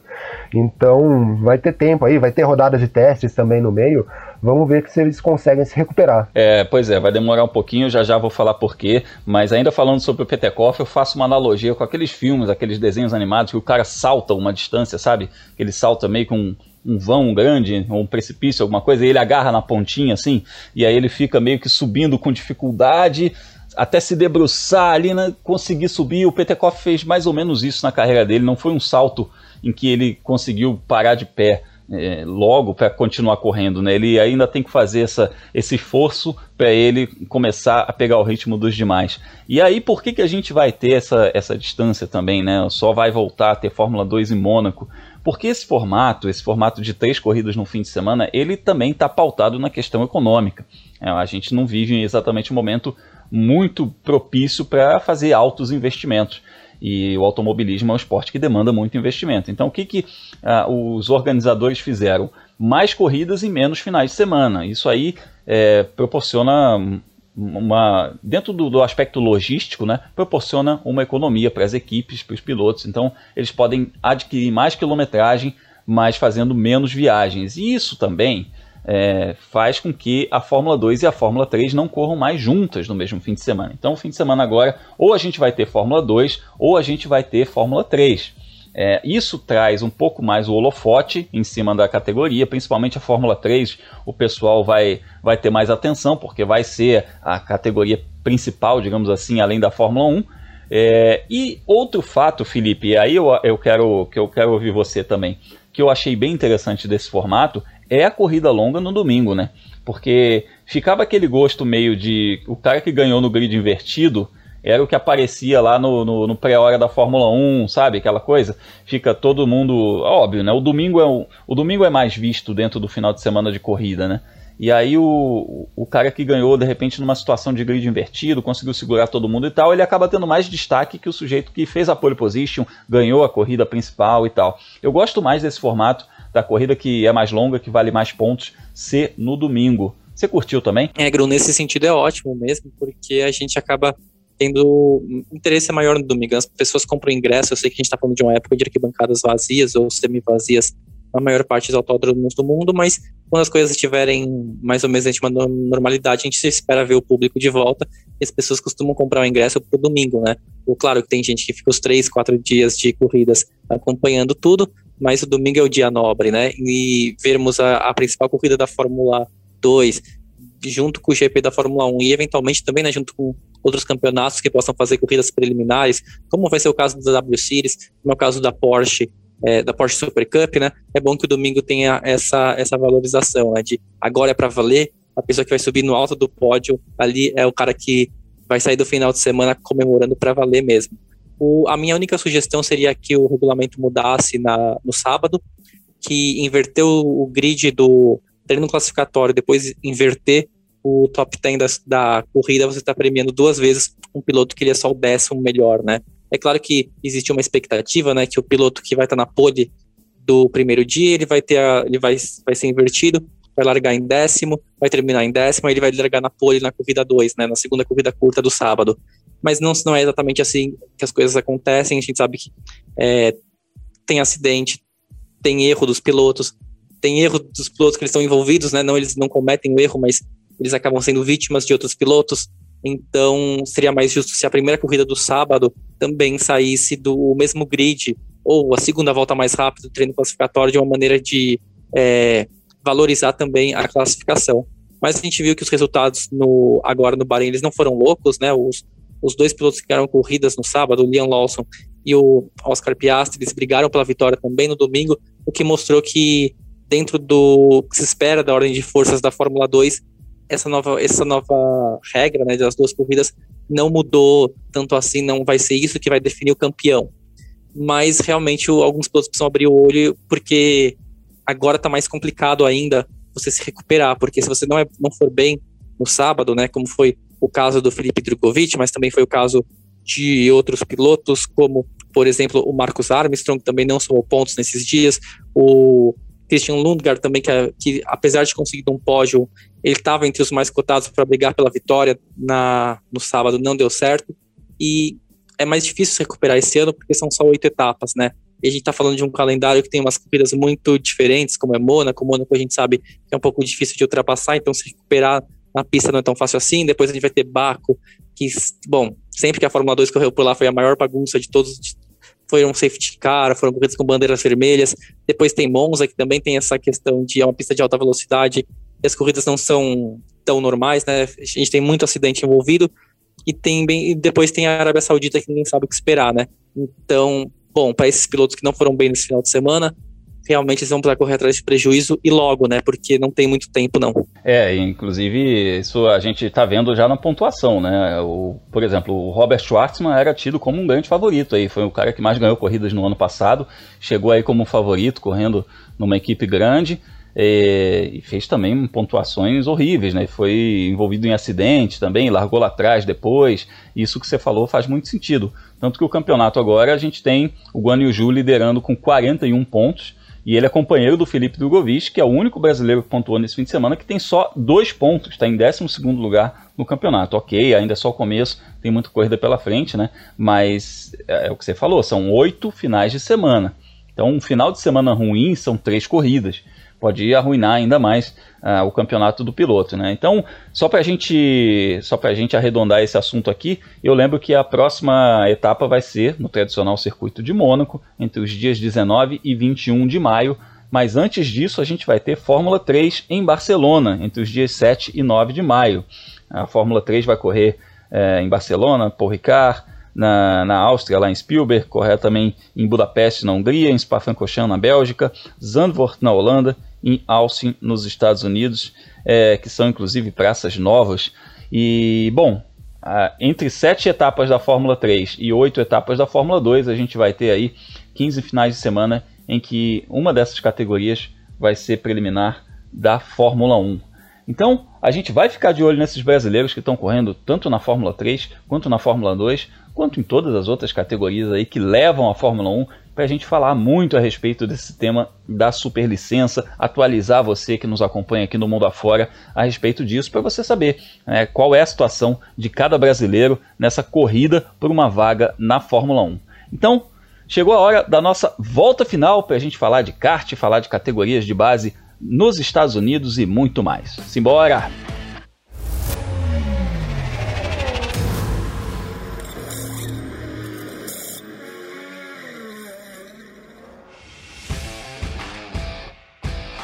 Então vai ter tempo aí, vai ter rodada de testes também no meio. Vamos ver se eles conseguem se recuperar. É, pois é, vai demorar um pouquinho, já já vou falar por quê. Mas ainda falando sobre o Petekoff, eu faço uma analogia com aqueles filmes, aqueles desenhos animados que o cara salta uma distância, sabe? Ele salta meio com um vão grande, um precipício, alguma coisa, e ele agarra na pontinha assim, e aí ele fica meio que subindo com dificuldade, até se debruçar ali, né, conseguir subir. O Petekoff fez mais ou menos isso na carreira dele, não foi um salto em que ele conseguiu parar de pé. É, logo para continuar correndo, né? Ele ainda tem que fazer essa, esse esforço para ele começar a pegar o ritmo dos demais. E aí, por que, que a gente vai ter essa, essa distância também, né? Só vai voltar a ter Fórmula 2 em Mônaco porque esse formato, esse formato de três corridas no fim de semana, ele também está pautado na questão econômica. É, a gente não vive exatamente um momento muito propício para fazer altos investimentos. E o automobilismo é um esporte que demanda muito investimento. Então, o que, que uh, os organizadores fizeram? Mais corridas e menos finais de semana. Isso aí é, proporciona uma dentro do, do, aspecto logístico, né, proporciona uma economia para as equipes, para os pilotos. Então, eles podem adquirir mais quilometragem, mas fazendo menos viagens. E isso também é, faz com que a Fórmula 2 e a Fórmula 3 não corram mais juntas no mesmo fim de semana. Então, o fim de semana agora, ou a gente vai ter Fórmula 2, ou a gente vai ter Fórmula 3. É, isso traz um pouco mais o holofote em cima da categoria, principalmente a Fórmula 3. O pessoal vai, vai ter mais atenção, porque vai ser a categoria principal, digamos assim, além da Fórmula 1. É, e outro fato, Felipe, aí eu, eu, quero, que eu quero ouvir você também, que eu achei bem interessante desse formato, é a corrida longa no domingo, né? Porque ficava aquele gosto meio de o cara que ganhou no grid invertido era o que aparecia lá no, no, no pré-hora da Fórmula 1, sabe? Aquela coisa. Fica todo mundo. Óbvio, né? O domingo, é o, o domingo é mais visto dentro do final de semana de corrida, né? E aí o, o cara que ganhou, de repente, numa situação de grid invertido, conseguiu segurar todo mundo e tal, ele acaba tendo mais destaque que o sujeito que fez a pole position, ganhou a corrida principal e tal. Eu gosto mais desse formato da corrida que é mais longa, que vale mais pontos, ser no domingo. Você curtiu também? É, Gru, nesse sentido é ótimo mesmo, porque a gente acaba tendo interesse maior no domingo. As pessoas compram ingresso, eu sei que a gente está falando de uma época de arquibancadas vazias ou semi-vazias na maior parte dos autódromos do mundo, mas quando as coisas estiverem mais ou menos uma normalidade, a gente espera ver o público de volta e as pessoas costumam comprar o ingresso para o domingo, né? Claro que tem gente que fica os três, quatro dias de corridas acompanhando tudo, mas o domingo é o dia nobre, né? E vermos a, a principal corrida da Fórmula 2 junto com o GP da Fórmula 1 e eventualmente também né, junto com outros campeonatos que possam fazer corridas preliminares, como vai ser o caso da W Series, como é o caso da Porsche, é, da Porsche Super Cup, né? É bom que o domingo tenha essa, essa valorização, né? De agora é para valer, a pessoa que vai subir no alto do pódio ali é o cara que vai sair do final de semana comemorando para valer mesmo. O, a minha única sugestão seria que o regulamento mudasse na, no sábado, que inverteu o grid do treino classificatório, depois inverter o top 10 da, da corrida, você está premiando duas vezes um piloto que ele é só o décimo melhor, né? É claro que existe uma expectativa, né, que o piloto que vai estar tá na pole do primeiro dia, ele vai ter a, ele vai, vai ser invertido, vai largar em décimo, vai terminar em décimo, ele vai largar na pole na corrida 2, né, na segunda corrida curta do sábado. Mas não, não é exatamente assim que as coisas acontecem, a gente sabe que é, tem acidente, tem erro dos pilotos, tem erro dos pilotos que eles estão envolvidos, né, não eles não cometem o erro, mas eles acabam sendo vítimas de outros pilotos. Então, seria mais justo se a primeira corrida do sábado também saísse do mesmo grid, ou a segunda volta mais rápida do treino classificatório, de uma maneira de é, valorizar também a classificação. Mas a gente viu que os resultados no, agora no Bahrein eles não foram loucos, né? Os, os dois pilotos que ganharam corridas no sábado, o Liam Lawson e o Oscar Piastri, eles brigaram pela vitória também no domingo, o que mostrou que dentro do que se espera da ordem de forças da Fórmula 2, essa nova, essa nova regra né, das duas corridas não mudou tanto assim, não vai ser isso que vai definir o campeão. Mas realmente o, alguns pilotos precisam abrir o olho, porque agora está mais complicado ainda você se recuperar, porque se você não, é, não for bem no sábado, né, como foi o caso do Felipe Drogovic, mas também foi o caso de outros pilotos, como, por exemplo, o Marcos Armstrong, que também não somou pontos nesses dias, o Christian Lundgaard também, que, que apesar de conseguir um pódio, ele estava entre os mais cotados para brigar pela vitória na, no sábado, não deu certo. E é mais difícil recuperar esse ano porque são só oito etapas, né? E a gente está falando de um calendário que tem umas corridas muito diferentes, como é Mônaco. Mônaco a gente sabe que é um pouco difícil de ultrapassar, então se recuperar na pista não é tão fácil assim. Depois a gente vai ter Baco, que, bom, sempre que a Fórmula 2 correu por lá foi a maior bagunça de todos, foi um safety car, foram corridas com bandeiras vermelhas. Depois tem Monza, que também tem essa questão de é uma pista de alta velocidade e as corridas não são tão normais, né? A gente tem muito acidente envolvido. E, tem bem, e depois tem a Arábia Saudita que ninguém sabe o que esperar, né? Então, bom, para esses pilotos que não foram bem nesse final de semana, realmente eles vão precisar correr atrás de prejuízo e logo, né? Porque não tem muito tempo, não. É, inclusive, isso a gente está vendo já na pontuação, né? O, por exemplo, o Robert Schwartzman era tido como um grande favorito aí. Foi o cara que mais ganhou corridas no ano passado. Chegou aí como favorito, correndo numa equipe grande. E fez também pontuações horríveis, né? Foi envolvido em acidente também, largou lá atrás depois. Isso que você falou faz muito sentido. Tanto que o campeonato agora a gente tem o Guan Yu liderando com 41 pontos e ele é companheiro do Felipe Drogovic, que é o único brasileiro que pontuou nesse fim de semana, que tem só dois pontos, está em 12 lugar no campeonato. Ok, ainda é só o começo, tem muita corrida pela frente, né? Mas é, é o que você falou, são oito finais de semana. Então, um final de semana ruim são três corridas pode arruinar ainda mais o campeonato do piloto, né? Então, só para gente, só para gente arredondar esse assunto aqui, eu lembro que a próxima etapa vai ser no tradicional circuito de Mônaco entre os dias 19 e 21 de maio. Mas antes disso, a gente vai ter Fórmula 3 em Barcelona, entre os dias 7 e 9 de maio. A Fórmula 3 vai correr é, em Barcelona, Paul Ricard, na, na Áustria, lá em Spielberg, correr também em Budapeste, na Hungria, em Spa-Francorchamps, na Bélgica, Zandvoort, na Holanda em Austin, nos Estados Unidos, é, que são inclusive praças novas. E, bom, entre sete etapas da Fórmula 3 e oito etapas da Fórmula 2, a gente vai ter aí 15 finais de semana em que uma dessas categorias vai ser preliminar da Fórmula 1. Então, a gente vai ficar de olho nesses brasileiros que estão correndo tanto na Fórmula 3 quanto na Fórmula 2, quanto em todas as outras categorias aí que levam a Fórmula 1, para a gente falar muito a respeito desse tema da superlicença, atualizar você que nos acompanha aqui no mundo afora a respeito disso, para você saber né, qual é a situação de cada brasileiro nessa corrida por uma vaga na Fórmula 1. Então, chegou a hora da nossa volta final para a gente falar de kart, falar de categorias de base nos Estados Unidos e muito mais. Simbora!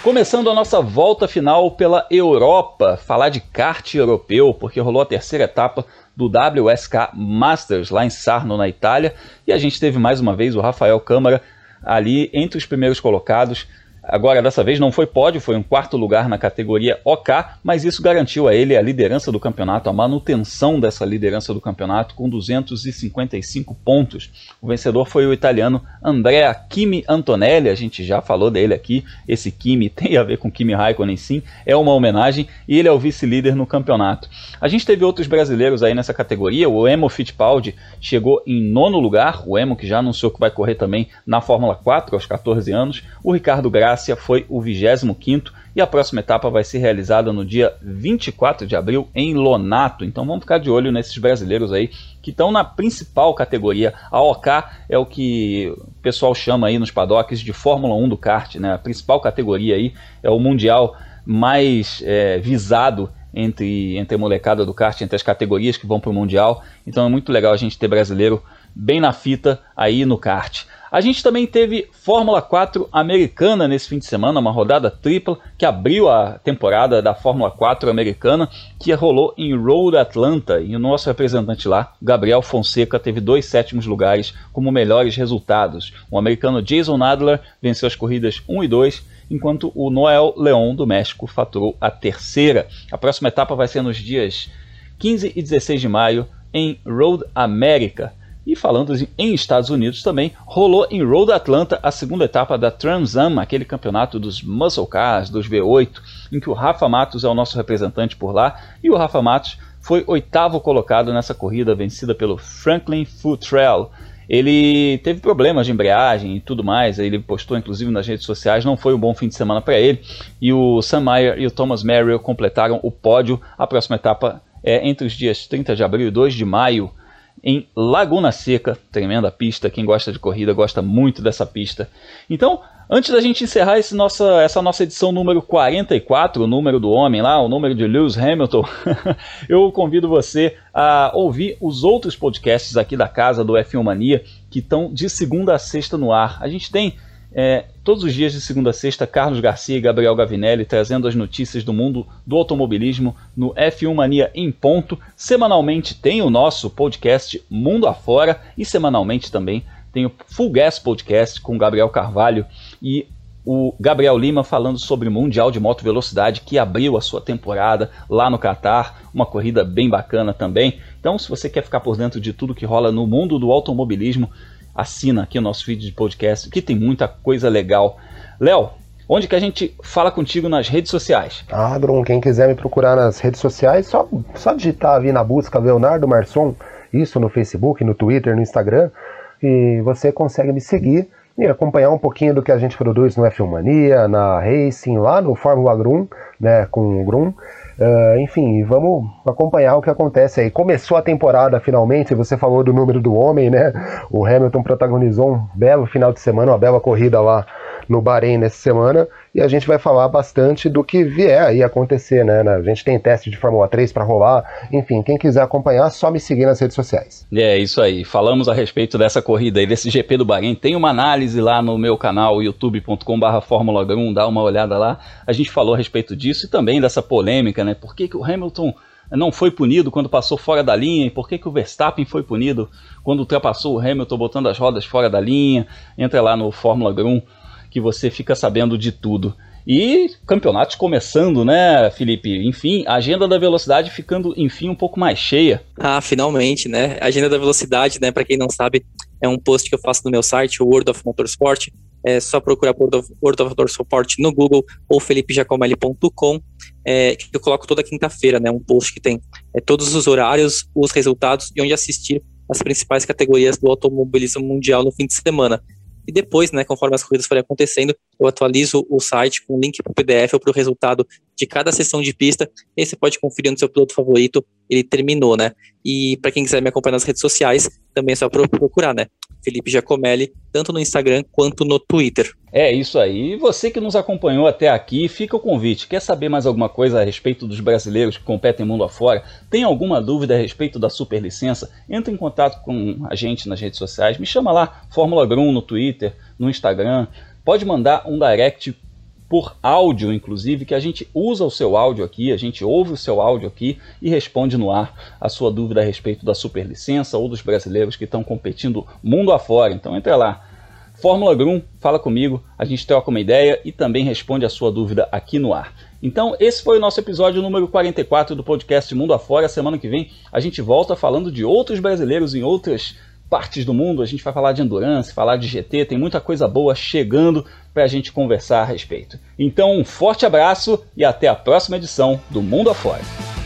Começando a nossa volta final pela Europa, falar de kart europeu, porque rolou a terceira etapa do WSK Masters lá em Sarno, na Itália, e a gente teve mais uma vez o Rafael Câmara ali entre os primeiros colocados, Agora, dessa vez não foi pódio, foi um quarto lugar na categoria OK, mas isso garantiu a ele a liderança do campeonato, a manutenção dessa liderança do campeonato com 255 pontos. O vencedor foi o italiano Andrea Kimi Antonelli, a gente já falou dele aqui. Esse Kimi tem a ver com Kimi Raikkonen, sim, é uma homenagem e ele é o vice-líder no campeonato. A gente teve outros brasileiros aí nessa categoria, o Emo Fittipaldi chegou em nono lugar, o Emo que já anunciou que vai correr também na Fórmula 4 aos 14 anos, o Ricardo Graça Croácia foi o 25 e a próxima etapa vai ser realizada no dia 24 de abril em Lonato. Então vamos ficar de olho nesses brasileiros aí que estão na principal categoria. A OK é o que o pessoal chama aí nos paddocks de Fórmula 1 do kart, né? A principal categoria aí é o mundial mais é, visado entre, entre a molecada do kart, entre as categorias que vão para o Mundial. Então é muito legal a gente ter brasileiro bem na fita aí no kart. A gente também teve Fórmula 4 americana nesse fim de semana, uma rodada tripla que abriu a temporada da Fórmula 4 americana, que rolou em Road Atlanta. E o nosso representante lá, Gabriel Fonseca, teve dois sétimos lugares como melhores resultados. O americano Jason Nadler venceu as corridas 1 e 2, enquanto o Noel Leon do México faturou a terceira. A próxima etapa vai ser nos dias 15 e 16 de maio em Road America. E falando em Estados Unidos também, rolou em Road Atlanta a segunda etapa da Trans Am, aquele campeonato dos muscle cars, dos V8, em que o Rafa Matos é o nosso representante por lá, e o Rafa Matos foi oitavo colocado nessa corrida vencida pelo Franklin Futrell. Ele teve problemas de embreagem e tudo mais, ele postou inclusive nas redes sociais, não foi um bom fim de semana para ele. E o Sam Mayer e o Thomas Merrill completaram o pódio. A próxima etapa é entre os dias 30 de abril e 2 de maio em Laguna Seca, tremenda pista. Quem gosta de corrida gosta muito dessa pista. Então, antes da gente encerrar esse nossa, essa nossa edição número 44, o número do homem lá, o número de Lewis Hamilton, eu convido você a ouvir os outros podcasts aqui da casa do F1 Mania, que estão de segunda a sexta no ar. A gente tem é, todos os dias de segunda a sexta, Carlos Garcia e Gabriel Gavinelli trazendo as notícias do mundo do automobilismo no F1 Mania em ponto. Semanalmente tem o nosso podcast Mundo Afora e semanalmente também tem o Full Gas Podcast com Gabriel Carvalho e o Gabriel Lima falando sobre o Mundial de Moto Velocidade que abriu a sua temporada lá no Catar, uma corrida bem bacana também. Então, se você quer ficar por dentro de tudo que rola no mundo do automobilismo, assina aqui o nosso feed de podcast, que tem muita coisa legal. Léo, onde que a gente fala contigo nas redes sociais? Ah, Grum, quem quiser me procurar nas redes sociais, só, só digitar ali na busca Leonardo Marçom, isso no Facebook, no Twitter, no Instagram, e você consegue me seguir e acompanhar um pouquinho do que a gente produz no F1 Mania, na Racing, lá no Fórmula Grum, né, com o Grum. Uh, enfim, vamos acompanhar o que acontece aí. Começou a temporada finalmente, você falou do número do homem, né? O Hamilton protagonizou um belo final de semana, uma bela corrida lá no Bahrein nessa semana e a gente vai falar bastante do que vier aí acontecer, né? A gente tem teste de Fórmula 3 para rolar, enfim, quem quiser acompanhar, só me seguir nas redes sociais. É, isso aí. Falamos a respeito dessa corrida e desse GP do Bahrein. Tem uma análise lá no meu canal youtube.com/barra Fórmula 1, dá uma olhada lá. A gente falou a respeito disso e também dessa polêmica, né? Por que, que o Hamilton não foi punido quando passou fora da linha e por que, que o Verstappen foi punido quando ultrapassou o Hamilton botando as rodas fora da linha. Entra lá no Fórmula 1 que você fica sabendo de tudo. E campeonatos começando, né, Felipe? Enfim, a agenda da velocidade ficando, enfim, um pouco mais cheia. Ah, finalmente, né? A agenda da velocidade, né, para quem não sabe, é um post que eu faço no meu site, o World of Motorsport. É só procurar World World of Motorsport no Google ou felipejacomelli.com, é, que eu coloco toda quinta-feira, né? Um post que tem é, todos os horários, os resultados e onde assistir as principais categorias do automobilismo mundial no fim de semana. E depois, né, conforme as corridas forem acontecendo, eu atualizo o site com link para o PDF ou para o resultado de cada sessão de pista. E aí você pode conferir no seu piloto favorito, ele terminou, né? E para quem quiser me acompanhar nas redes sociais, também é só procurar, né? Felipe Giacomelli, tanto no Instagram quanto no Twitter. É isso aí. E você que nos acompanhou até aqui, fica o convite. Quer saber mais alguma coisa a respeito dos brasileiros que competem mundo afora? Tem alguma dúvida a respeito da superlicença? Entre em contato com a gente nas redes sociais. Me chama lá, Fórmula Grum no Twitter, no Instagram. Pode mandar um direct por áudio, inclusive, que a gente usa o seu áudio aqui, a gente ouve o seu áudio aqui e responde no ar a sua dúvida a respeito da superlicença ou dos brasileiros que estão competindo mundo afora. Então entra lá, Fórmula Grum, fala comigo, a gente troca uma ideia e também responde a sua dúvida aqui no ar. Então, esse foi o nosso episódio número 44 do podcast Mundo Afora. Semana que vem a gente volta falando de outros brasileiros em outras partes do mundo. A gente vai falar de endurance, falar de GT, tem muita coisa boa chegando para a gente conversar a respeito. Então, um forte abraço e até a próxima edição do Mundo Afora.